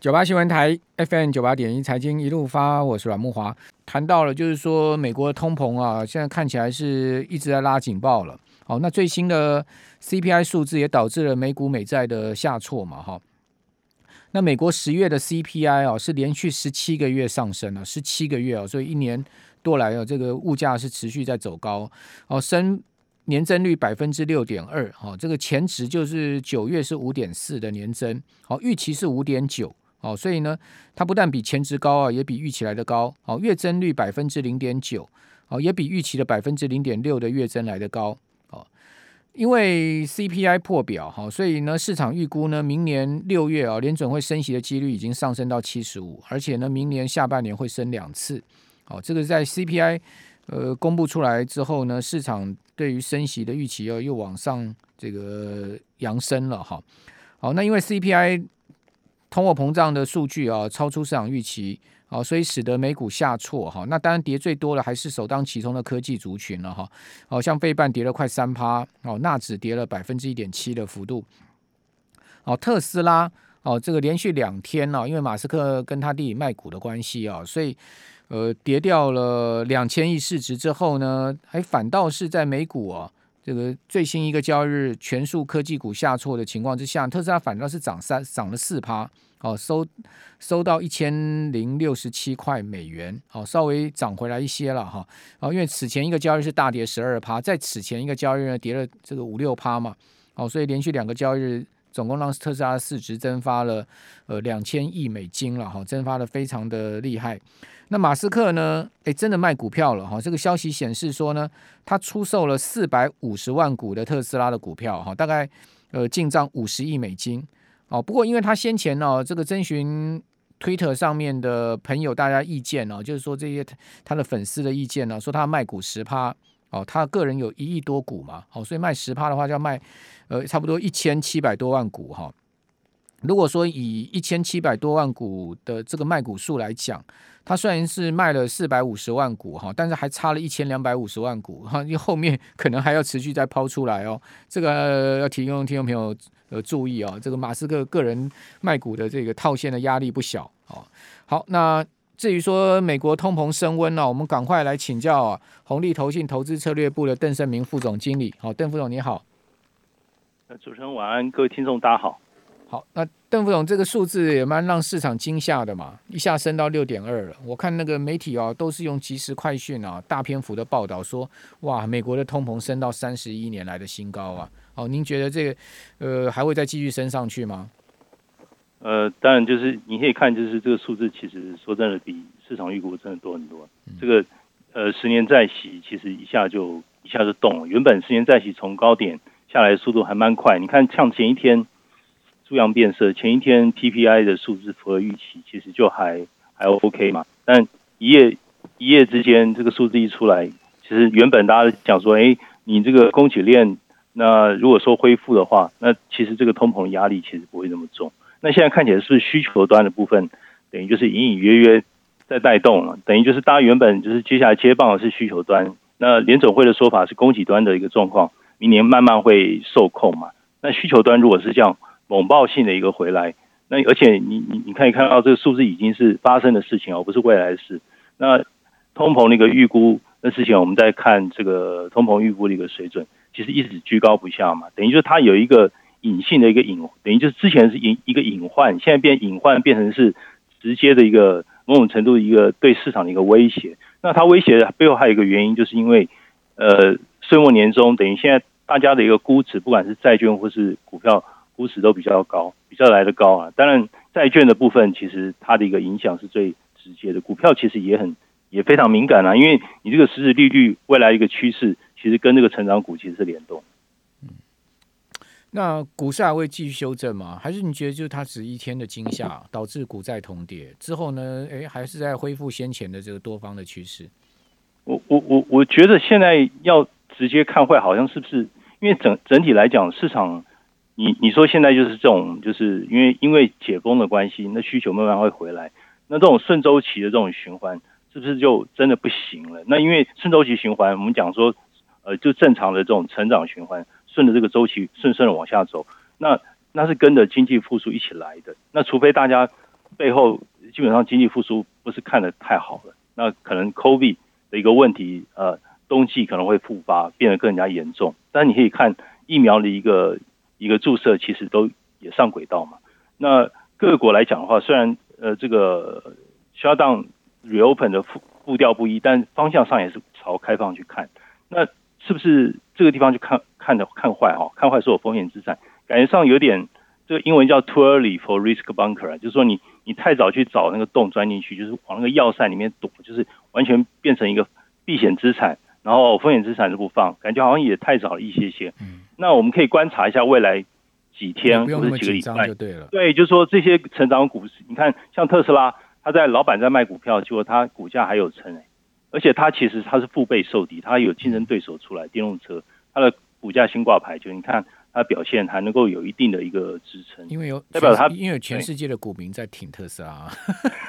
九八新闻台 FM 九八点一财经一路发，我是阮慕华。谈到了，就是说美国通膨啊，现在看起来是一直在拉警报了。好，那最新的 CPI 数字也导致了美股美债的下挫嘛，哈。那美国十月的 CPI 啊，是连续十七个月上升了，十七个月啊，所以一年多来啊，这个物价是持续在走高，哦，升年增率百分之六点二，哈，这个前值就是九月是五点四的年增，好，预期是五点九。哦，所以呢，它不但比前值高啊，也比预期来的高。哦，月增率百分之零点九，哦，也比预期的百分之零点六的月增来的高。哦，因为 CPI 破表，哈，所以呢，市场预估呢，明年六月啊，联准会升息的几率已经上升到七十五，而且呢，明年下半年会升两次。哦，这个在 CPI 呃公布出来之后呢，市场对于升息的预期又又往上这个扬升了哈。好，那因为 CPI 通货膨胀的数据啊，超出市场预期，啊，所以使得美股下挫哈。那当然跌最多的还是首当其冲的科技族群了哈。哦，像费半跌了快三趴，哦，纳指跌了百分之一点七的幅度。哦，特斯拉哦，这个连续两天呢，因为马斯克跟他弟弟卖股的关系啊，所以呃跌掉了两千亿市值之后呢，还反倒是在美股啊。这个最新一个交易日，全数科技股下挫的情况之下，特斯拉反倒是涨三涨了四趴，哦，收收到一千零六十七块美元，哦，稍微涨回来一些了哈，哦，因为此前一个交易日是大跌十二趴，在此前一个交易日跌了这个五六趴嘛，哦，所以连续两个交易日。总共让特斯拉市值蒸发了呃两千亿美金了哈，蒸发的非常的厉害。那马斯克呢？诶，真的卖股票了哈。这个消息显示说呢，他出售了四百五十万股的特斯拉的股票哈，大概呃进账五十亿美金。哦，不过因为他先前呢，这个征询 Twitter 上面的朋友大家意见呢，就是说这些他的粉丝的意见呢，说他卖股十趴。哦，他个人有一亿多股嘛，好，所以卖十趴的话就要卖，呃，差不多一千七百多万股哈。如果说以一千七百多万股的这个卖股数来讲，他虽然是卖了四百五十万股哈，但是还差了一千两百五十万股哈，因为后面可能还要持续再抛出来哦。这个要提供听众朋友呃注意哦，这个马斯克个人卖股的这个套现的压力不小哦。好，那。至于说美国通膨升温呢，我们赶快来请教啊，红利投信投资策略部的邓胜明副总经理。好，邓副总你好。主持人晚安，各位听众大家好。好，那邓副总这个数字也蛮让市场惊吓的嘛，一下升到六点二了。我看那个媒体啊，都是用即时快讯啊，大篇幅的报道说，哇，美国的通膨升到三十一年来的新高啊。好，您觉得这个呃还会再继续升上去吗？呃，当然就是你可以看，就是这个数字其实说真的比市场预估真的多很多。嗯、这个呃十年债息其实一下就一下就动了，原本十年债息从高点下来速度还蛮快。你看像前一天猪羊变色，前一天 PPI 的数字符合预期，其实就还还 OK 嘛。但一夜一夜之间这个数字一出来，其实原本大家讲说，哎，你这个供给链那如果说恢复的话，那其实这个通膨压力其实不会那么重。那现在看起来是不是需求端的部分，等于就是隐隐约约在带动了，等于就是大家原本就是接下来接棒的是需求端，那联总会的说法是供给端的一个状况，明年慢慢会受控嘛。那需求端如果是这样猛爆性的一个回来，那而且你你你可以看到这个数字已经是发生的事情而不是未来的事。那通膨那个预估的事情，我们在看这个通膨预估的一个水准，其实一直居高不下嘛，等于就是它有一个。隐性的一个隐，等于就是之前是隐一个隐患，现在变隐患变成是直接的一个某种程度的一个对市场的一个威胁。那它威胁的背后还有一个原因，就是因为呃岁末年终，等于现在大家的一个估值，不管是债券或是股票，估值都比较高，比较来得高啊。当然债券的部分其实它的一个影响是最直接的，股票其实也很也非常敏感啊，因为你这个实质利率未来一个趋势，其实跟这个成长股其实是联动。那股市还会继续修正吗？还是你觉得就是它只一天的惊吓导致股债同跌之后呢？诶，还是在恢复先前的这个多方的趋势？我我我我觉得现在要直接看坏，好像是不是？因为整整体来讲，市场你你说现在就是这种，就是因为因为解封的关系，那需求慢慢会回来。那这种顺周期的这种循环，是不是就真的不行了？那因为顺周期循环，我们讲说，呃，就正常的这种成长循环。顺着这个周期顺顺的往下走，那那是跟着经济复苏一起来的。那除非大家背后基本上经济复苏不是看得太好了，那可能 COVID 的一个问题，呃，冬季可能会复发，变得更加严重。但你可以看疫苗的一个一个注射，其实都也上轨道嘛。那各国来讲的话，虽然呃这个 shutdown reopen 的步步调不一，但方向上也是朝开放去看。那是不是这个地方就看看的看坏哈？看坏所有风险资产，感觉上有点这个英文叫 too early for risk bunker，就是说你你太早去找那个洞钻进去，就是往那个要塞里面躲，就是完全变成一个避险资产，然后风险资产就不放，感觉好像也太早了一些些。嗯，那我们可以观察一下未来几天或者几个礼拜就对了。对，就是说这些成长股，你看像特斯拉，他在老板在卖股票，结果他股价还有撑哎。而且它其实它是腹背受敌，它有竞争对手出来，电动车它的股价新挂牌，就你看它表现还能够有一定的一个支撑，因为有代表它，因为全世界的股民在挺特斯拉，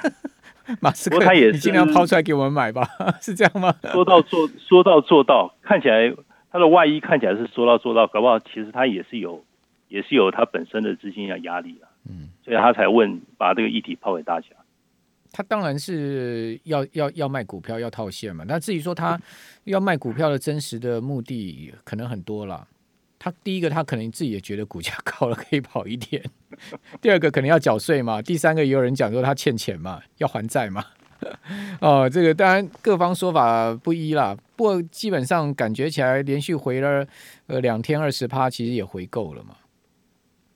马斯克，他也是。尽量抛出来给我们买吧，是这样吗？说到做说到做到，看起来它的外衣看起来是说到做到，搞不好其实它也是有也是有它本身的资金要压力了，嗯，所以他才问把这个议题抛给大家。他当然是要要要卖股票要套现嘛，那至于说他要卖股票的真实的目的可能很多了。他第一个他可能自己也觉得股价高了可以跑一点，第二个可能要缴税嘛，第三个也有人讲说他欠钱嘛，要还债嘛。哦，这个当然各方说法不一啦，不过基本上感觉起来连续回了呃两天二十趴，其实也回够了嘛，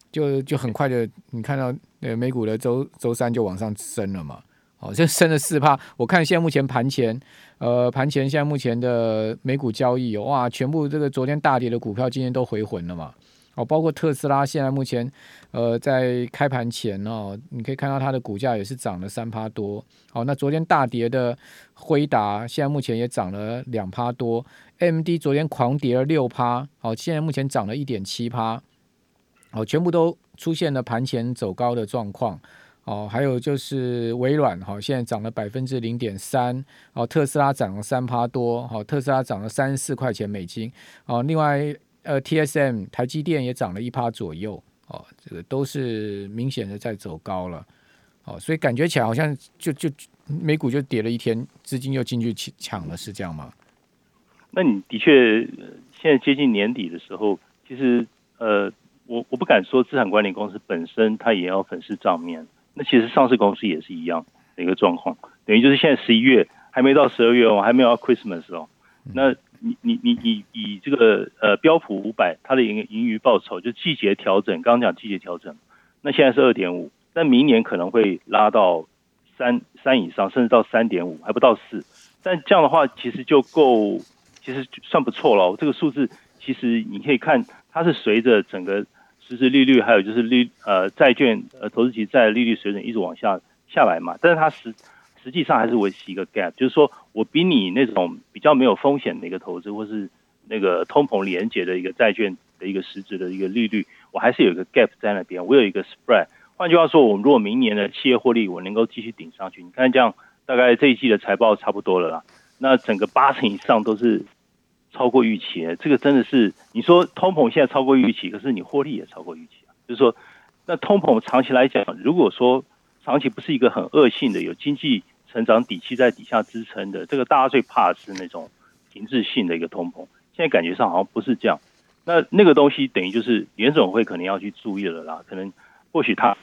就就很快的你看到呃美股的周周三就往上升了嘛。哦，这升了四趴。我看现在目前盘前，呃，盘前现在目前的美股交易，哇，全部这个昨天大跌的股票今天都回魂了嘛。哦，包括特斯拉，现在目前，呃，在开盘前哦，你可以看到它的股价也是涨了三趴多。哦，那昨天大跌的辉达，现在目前也涨了两趴多。MD 昨天狂跌了六趴，好，现在目前涨了一点七趴。哦，全部都出现了盘前走高的状况。哦，还有就是微软，哈，现在涨了百分之零点三，哦，特斯拉涨了三趴多，好，特斯拉涨了三十四块钱美金，哦，另外，呃，TSM 台积电也涨了一趴左右，哦，这个都是明显的在走高了，哦，所以感觉起来好像就就美股就跌了一天，资金又进去抢了，是这样吗？那你的确，现在接近年底的时候，其实，呃，我我不敢说资产管理公司本身它也要粉饰账面。那其实上市公司也是一样的一个状况，等于就是现在十一月还没到十二月哦，还没有到 Christmas 哦。那你你你你以这个呃标普五百它的盈盈余报酬就季节调整，刚刚讲季节调整，那现在是二点五，但明年可能会拉到三三以上，甚至到三点五，还不到四。但这样的话其实就够，其实算不错了。这个数字其实你可以看，它是随着整个。实质利率还有就是利呃债券呃投资级债利率水准一直往下下来嘛，但是它实实际上还是维持一个 gap，就是说我比你那种比较没有风险的一个投资，或是那个通膨连结的一个债券的一个实质的一个利率，我还是有一个 gap 在那边，我有一个 spread。换句话说，我如果明年的企业获利我能够继续顶上去，你看这样大概这一季的财报差不多了啦，那整个八成以上都是。超过预期，这个真的是你说通膨现在超过预期，可是你获利也超过预期啊。就是说，那通膨长期来讲，如果说长期不是一个很恶性的、有经济成长底气在底下支撑的，这个大家最怕的是那种停滞性的一个通膨。现在感觉上好像不是这样。那那个东西等于就是联总会可能要去注意了啦。可能或许它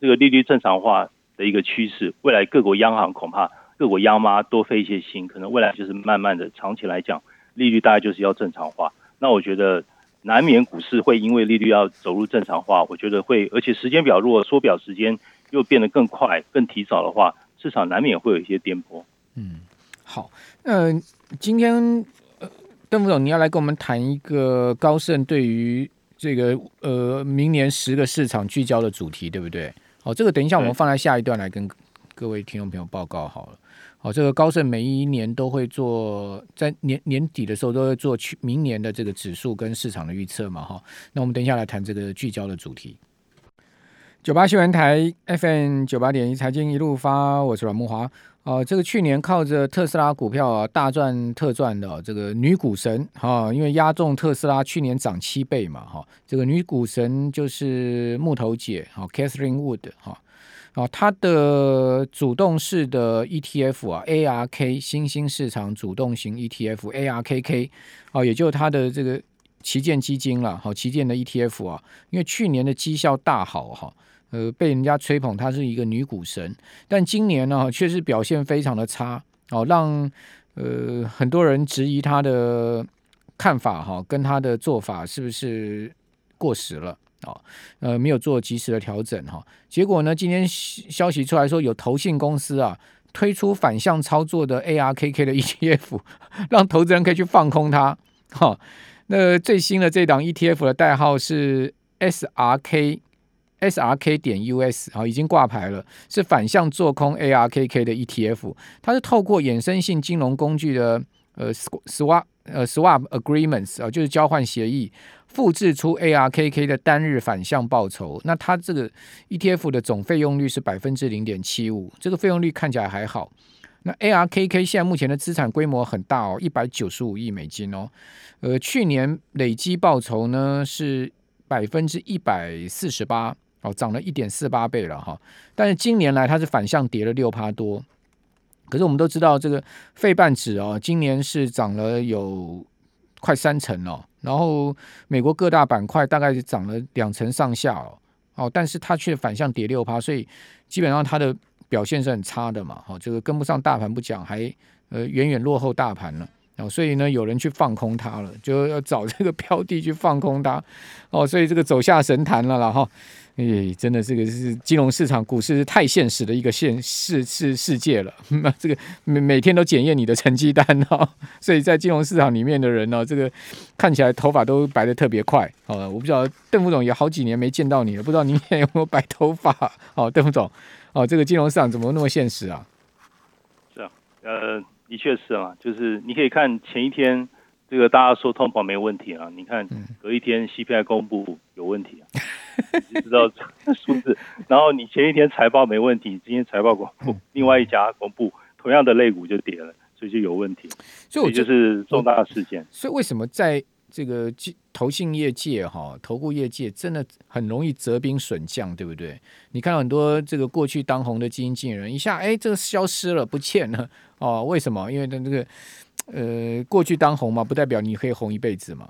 这个利率正常化的一个趋势，未来各国央行恐怕各国央妈多费一些心，可能未来就是慢慢的长期来讲。利率大概就是要正常化，那我觉得难免股市会因为利率要走入正常化，我觉得会，而且时间表如果缩表时间又变得更快、更提早的话，市场难免会有一些颠簸。嗯，好，呃，今天呃，邓副总你要来跟我们谈一个高盛对于这个呃明年十个市场聚焦的主题，对不对？好，这个等一下我们放在下一段来跟各位听众朋友报告好了。好，这个高盛每一年都会做，在年年底的时候都会做去明年的这个指数跟市场的预测嘛，哈。那我们等一下来谈这个聚焦的主题。九八新闻台 FM 九八点一财经一路发，我是阮慕驊。啊、呃，这个去年靠着特斯拉股票啊大赚特赚的这个女股神哈，因为押中特斯拉去年涨七倍嘛，哈，这个女股神就是木头姐哈，Catherine Wood 哈。啊，它的主动式的 ETF 啊，ARK 新兴市场主动型 ETF ARKK 啊，也就是它的这个旗舰基金了，好，旗舰的 ETF 啊，因为去年的绩效大好哈，呃，被人家吹捧它是一个女股神，但今年呢，确实表现非常的差哦，让呃很多人质疑它的看法哈，跟它的做法是不是过时了。哦，呃，没有做及时的调整哈，结果呢，今天消息出来说有投信公司啊推出反向操作的 ARKK 的 ETF，让投资人可以去放空它。哈，那最新的这档 ETF 的代号是 SRK SRK 点 US 啊，已经挂牌了，是反向做空 ARKK 的 ETF，它是透过衍生性金融工具的呃 Swap 呃 Swap Agreements 啊，就是交换协议。复制出 ARKK 的单日反向报酬，那它这个 ETF 的总费用率是百分之零点七五，这个费用率看起来还好。那 ARKK 现在目前的资产规模很大哦，一百九十五亿美金哦，呃，去年累积报酬呢是百分之一百四十八哦，涨了一点四八倍了哈。但是今年来它是反向跌了六趴多，可是我们都知道这个费半指哦，今年是涨了有快三成哦。然后美国各大板块大概是涨了两成上下哦，哦，但是它却反向跌六趴，所以基本上它的表现是很差的嘛，哦，这个跟不上大盘不讲，还呃远远落后大盘了，哦，所以呢有人去放空它了，就要找这个 标的去放空它，哦，所以这个走下神坛了啦哈。哎，真的这个是金融市场、股市是太现实的一个现世世世界了。那 这个每每天都检验你的成绩单哦，所以在金融市场里面的人呢、这个看起来头发都白的特别快。哦，我不知道邓副总也好几年没见到你了，不知道您现在有没有白头发？哦，邓副总，哦，这个金融市场怎么那么现实啊？是啊，呃，的确是啊，就是你可以看前一天这个大家说通膨没问题啊，你看隔一天 CPI 公布有问题啊。嗯你知道数字，然后你前一天财报没问题，今天财报公布，另外一家公布同样的类股就跌了，所以就有问题。所以就是重大事件。所以为什么在这个投信业界哈，投顾业界真的很容易折兵损将，对不对？你看到很多这个过去当红的基金经理人，一下哎，这个消失了，不见了哦？为什么？因为他这个呃，过去当红嘛，不代表你可以红一辈子嘛。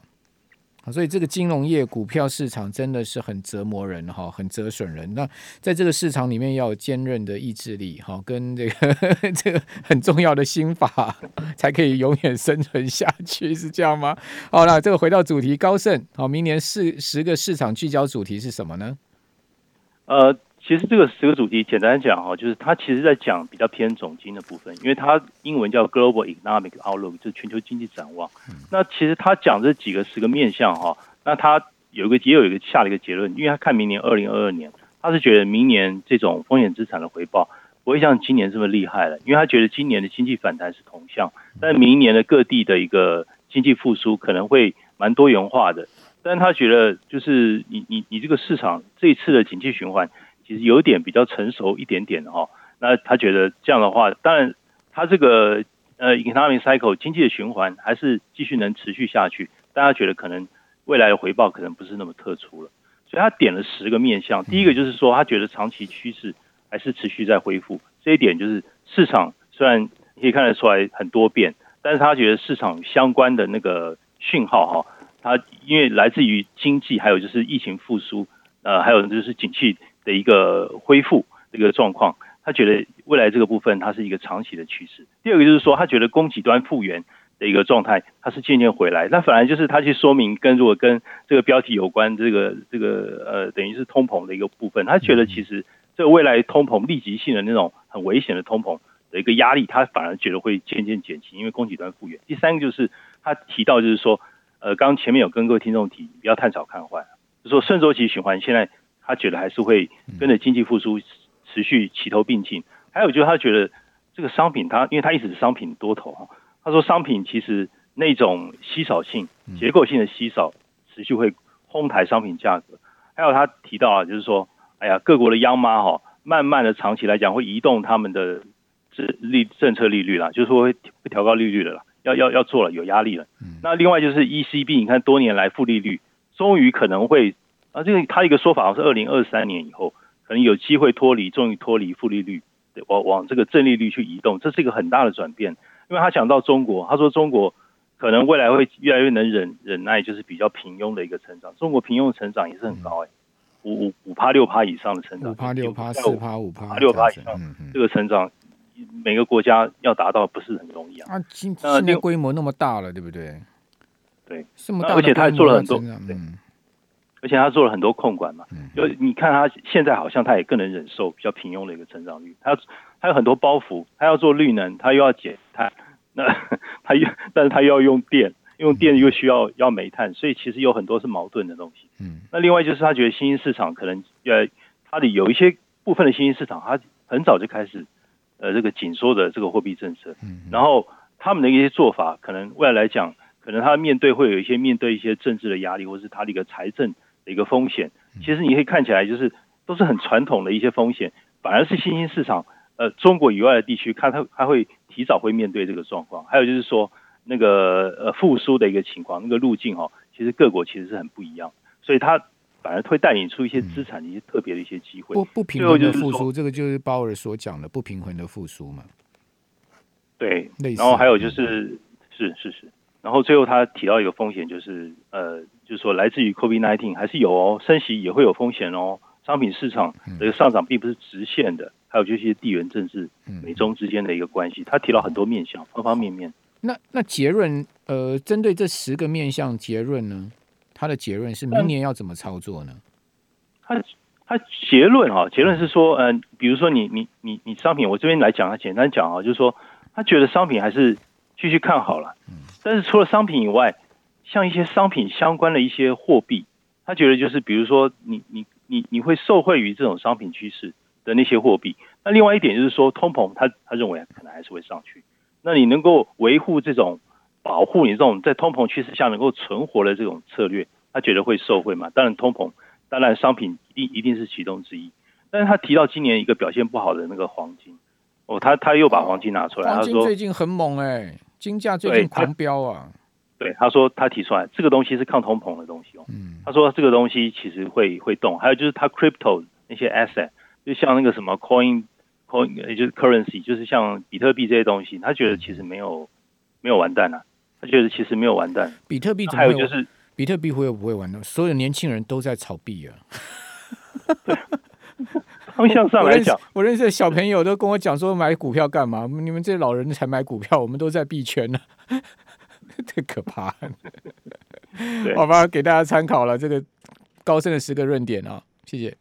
所以这个金融业股票市场真的是很折磨人哈，很折损人。那在这个市场里面要有坚韧的意志力哈，跟这个 这个很重要的心法，才可以永远生存下去，是这样吗？好了，这个回到主题，高盛好，明年四十个市场聚焦主题是什么呢？呃。其实这个十个主题，简单讲哈，就是它其实在讲比较偏总经的部分，因为它英文叫 Global Economic Outlook，就是全球经济展望。那其实他讲这几个十个面向哈，那他有一个也有一个下了一个结论，因为他看明年二零二二年，他是觉得明年这种风险资产的回报不会像今年这么厉害了，因为他觉得今年的经济反弹是同向，但明年的各地的一个经济复苏可能会蛮多元化的，但他觉得就是你你你这个市场这一次的景气循环。其实有点比较成熟一点点的哈，那他觉得这样的话，当然他这个呃 economic cycle 经济的循环还是继续能持续下去，大家觉得可能未来的回报可能不是那么特殊了，所以他点了十个面向。第一个就是说，他觉得长期趋势还是持续在恢复，这一点就是市场虽然可以看得出来很多变，但是他觉得市场相关的那个讯号哈，他因为来自于经济，还有就是疫情复苏，呃，还有就是景气。的一个恢复这个状况，他觉得未来这个部分它是一个长期的趋势。第二个就是说，他觉得供给端复原的一个状态，它是渐渐回来。那反而就是他去说明跟如果跟这个标题有关，这个这个呃，等于是通膨的一个部分。他觉得其实这个未来通膨立即性的那种很危险的通膨的一个压力，他反而觉得会渐渐减轻，因为供给端复原。第三个就是他提到就是说，呃，刚前面有跟各位听众提，不要看早看坏，就说顺周期循环现在。他觉得还是会跟着经济复苏持续齐头并进。还有就是他觉得这个商品，他因为他一直是商品多头哈，他说商品其实那种稀少性、结构性的稀少，持续会哄抬商品价格。还有他提到啊，就是说，哎呀，各国的央妈哈，慢慢的长期来讲会移动他们的政利政策利率啦，就是说会会调高利率的啦，要要要做了，有压力了。那另外就是 ECB，你看多年来负利率，终于可能会。啊，这个他一个说法是二零二三年以后，可能有机会脱离，终于脱离负利率，往往这个正利率去移动，这是一个很大的转变。因为他讲到中国，他说中国可能未来会越来越能忍忍耐，就是比较平庸的一个成长。中国平庸的成长也是很高哎、欸，五五五趴六趴以上的成长，五趴六趴四趴五趴六趴以上，这个成长每个国家要达到不是很容易啊。啊，现现在规模那么大了，对不对？对，这么大，而且他还做了很多，嗯、对，而且他做了很多控管嘛。嗯、就你看他现在好像他也更能忍受比较平庸的一个成长率。他他有很多包袱，他要做绿能，他又要减碳，那 他又但是他又要用电，用电又需要要煤炭，所以其实有很多是矛盾的东西。嗯，那另外就是他觉得新兴市场可能呃，他的有一些部分的新兴市场，他很早就开始呃这个紧缩的这个货币政策。嗯，然后他们的一些做法，可能未来来讲。可能他面对会有一些面对一些政治的压力，或是他的一个财政的一个风险。其实你可以看起来就是都是很传统的一些风险，反而是新兴市场，呃，中国以外的地区，看它它会提早会面对这个状况。还有就是说那个呃复苏的一个情况，那个路径哦，其实各国其实是很不一样，所以它反而会带领出一些资产的一些特别的一些机会。不不平衡的复苏，这个就是鲍尔所讲的不平衡的复苏嘛。对，然后还有就是是是是。然后最后他提到一个风险，就是呃，就是说来自于 COVID-19 还是有哦，升息也会有风险哦。商品市场的上涨并不是直线的，还有就是地缘政治、美中之间的一个关系。他提到很多面向，方方面面。那那结论呃，针对这十个面向结论呢，他的结论是明年要怎么操作呢？他他结论哈、哦，结论是说，嗯、呃，比如说你你你你商品，我这边来讲，他简单讲啊，就是说他觉得商品还是继续看好了。但是除了商品以外，像一些商品相关的一些货币，他觉得就是比如说你你你你会受惠于这种商品趋势的那些货币。那另外一点就是说通膨，他他认为可能还是会上去。那你能够维护这种保护你这种在通膨趋势下能够存活的这种策略，他觉得会受惠嘛？当然通膨，当然商品一定一定是其中之一。但是他提到今年一个表现不好的那个黄金，哦，他他又把黄金拿出来，黄金最近很猛哎、欸。金价最近狂飙啊！对，他说他提出来这个东西是抗通膨的东西哦。嗯，他说这个东西其实会会动，还有就是他 crypto 那些 asset，就像那个什么 coin coin，也就是 currency，就是像比特币这些东西，他觉得其实没有没有完蛋啊。他觉得其实没有完蛋。比特币还有就是比特币会不会完蛋？所有年轻人都在炒币啊。方向上来讲，我认识的小朋友都跟我讲说，买股票干嘛？你们这些老人才买股票，我们都在币圈呢，太可怕。好吧，给大家参考了这个高盛的十个论点啊，谢谢。